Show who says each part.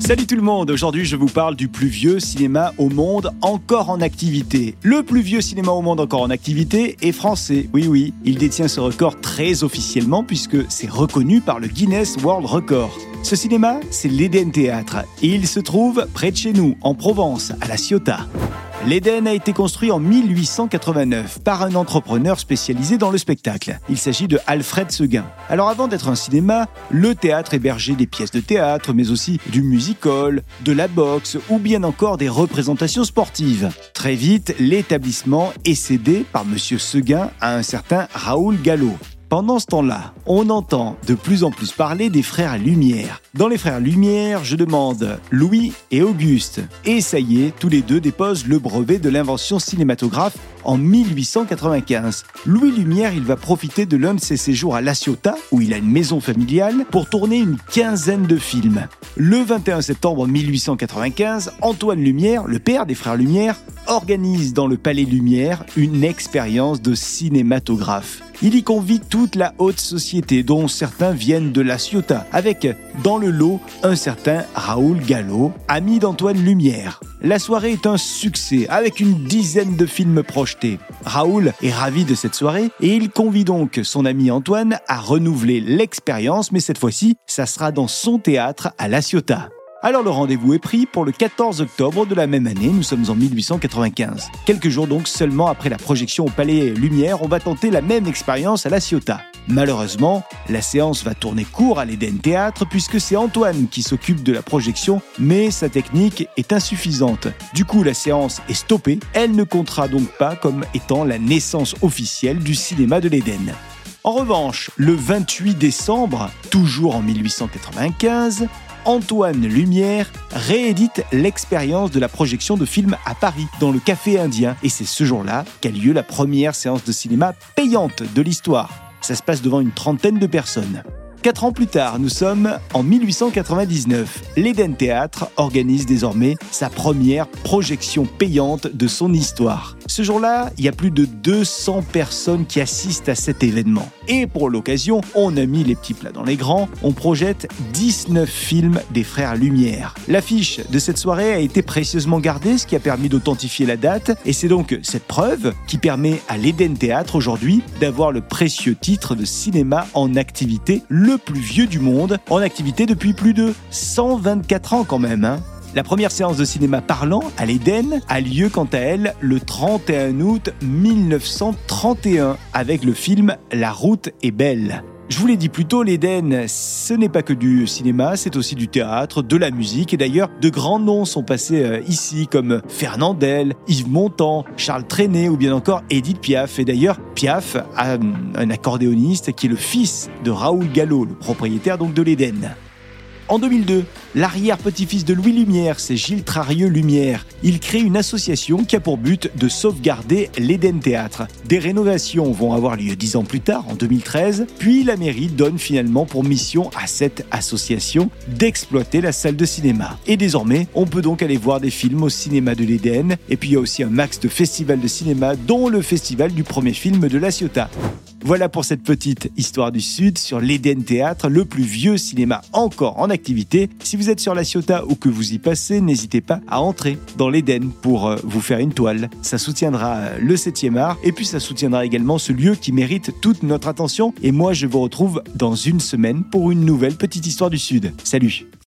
Speaker 1: Salut tout le monde, aujourd'hui je vous parle du plus vieux cinéma au monde encore en activité. Le plus vieux cinéma au monde encore en activité est français, oui oui, il détient ce record très officiellement puisque c'est reconnu par le Guinness World Record. Ce cinéma, c'est l'Eden Théâtre et il se trouve près de chez nous, en Provence, à La Ciotat. L'Eden a été construit en 1889 par un entrepreneur spécialisé dans le spectacle. Il s'agit de Alfred Seguin. Alors avant d'être un cinéma, le théâtre hébergeait des pièces de théâtre, mais aussi du musical, de la boxe ou bien encore des représentations sportives. Très vite, l'établissement est cédé par M. Seguin à un certain Raoul Gallo. Pendant ce temps-là, on entend de plus en plus parler des frères Lumière. Dans les frères Lumière, je demande Louis et Auguste. Et ça y est, tous les deux déposent le brevet de l'invention cinématographe en 1895. Louis Lumière, il va profiter de l'un de ses séjours à La Ciotat, où il a une maison familiale, pour tourner une quinzaine de films. Le 21 septembre 1895, Antoine Lumière, le père des frères Lumière, organise dans le Palais Lumière une expérience de cinématographe. Il y convie toute la haute société, dont certains viennent de la Ciotat, avec dans le lot un certain Raoul Gallo, ami d'Antoine Lumière. La soirée est un succès, avec une dizaine de films projetés. Raoul est ravi de cette soirée et il convie donc son ami Antoine à renouveler l'expérience, mais cette fois-ci, ça sera dans son théâtre à La Ciotat. Alors le rendez-vous est pris pour le 14 octobre de la même année, nous sommes en 1895. Quelques jours donc seulement après la projection au Palais Lumière, on va tenter la même expérience à La Ciotat. Malheureusement, la séance va tourner court à l'Eden Théâtre puisque c'est Antoine qui s'occupe de la projection, mais sa technique est insuffisante. Du coup, la séance est stoppée, elle ne comptera donc pas comme étant la naissance officielle du cinéma de l'Eden. En revanche, le 28 décembre, toujours en 1895, Antoine Lumière réédite l'expérience de la projection de films à Paris, dans le Café Indien. Et c'est ce jour-là qu'a lieu la première séance de cinéma payante de l'histoire. Ça se passe devant une trentaine de personnes. Quatre ans plus tard, nous sommes en 1899. L'Eden Théâtre organise désormais sa première projection payante de son histoire. Ce jour-là, il y a plus de 200 personnes qui assistent à cet événement. Et pour l'occasion, on a mis les petits plats dans les grands, on projette 19 films des frères Lumière. L'affiche de cette soirée a été précieusement gardée, ce qui a permis d'authentifier la date, et c'est donc cette preuve qui permet à l'Eden Théâtre aujourd'hui d'avoir le précieux titre de cinéma en activité, le plus vieux du monde, en activité depuis plus de 124 ans quand même. Hein. La première séance de cinéma parlant à l'Éden a lieu quant à elle le 31 août 1931 avec le film La route est belle. Je vous l'ai dit plus tôt, l'Éden, ce n'est pas que du cinéma, c'est aussi du théâtre, de la musique. Et d'ailleurs, de grands noms sont passés euh, ici, comme Fernandel, Yves Montand, Charles Trenet ou bien encore Edith Piaf. Et d'ailleurs, Piaf a un accordéoniste qui est le fils de Raoul Gallo, le propriétaire donc de l'Éden. En 2002, l'arrière-petit-fils de Louis Lumière, c'est Gilles Trarieux Lumière. Il crée une association qui a pour but de sauvegarder l'Éden Théâtre. Des rénovations vont avoir lieu dix ans plus tard, en 2013, puis la mairie donne finalement pour mission à cette association d'exploiter la salle de cinéma. Et désormais, on peut donc aller voir des films au cinéma de l'Éden, et puis il y a aussi un max de festivals de cinéma, dont le festival du premier film de La Ciotat. Voilà pour cette petite histoire du Sud sur l'Eden Théâtre, le plus vieux cinéma encore en activité. Si vous êtes sur la Ciotat ou que vous y passez, n'hésitez pas à entrer dans l'Eden pour euh, vous faire une toile. Ça soutiendra euh, le 7e art et puis ça soutiendra également ce lieu qui mérite toute notre attention. Et moi, je vous retrouve dans une semaine pour une nouvelle petite histoire du Sud. Salut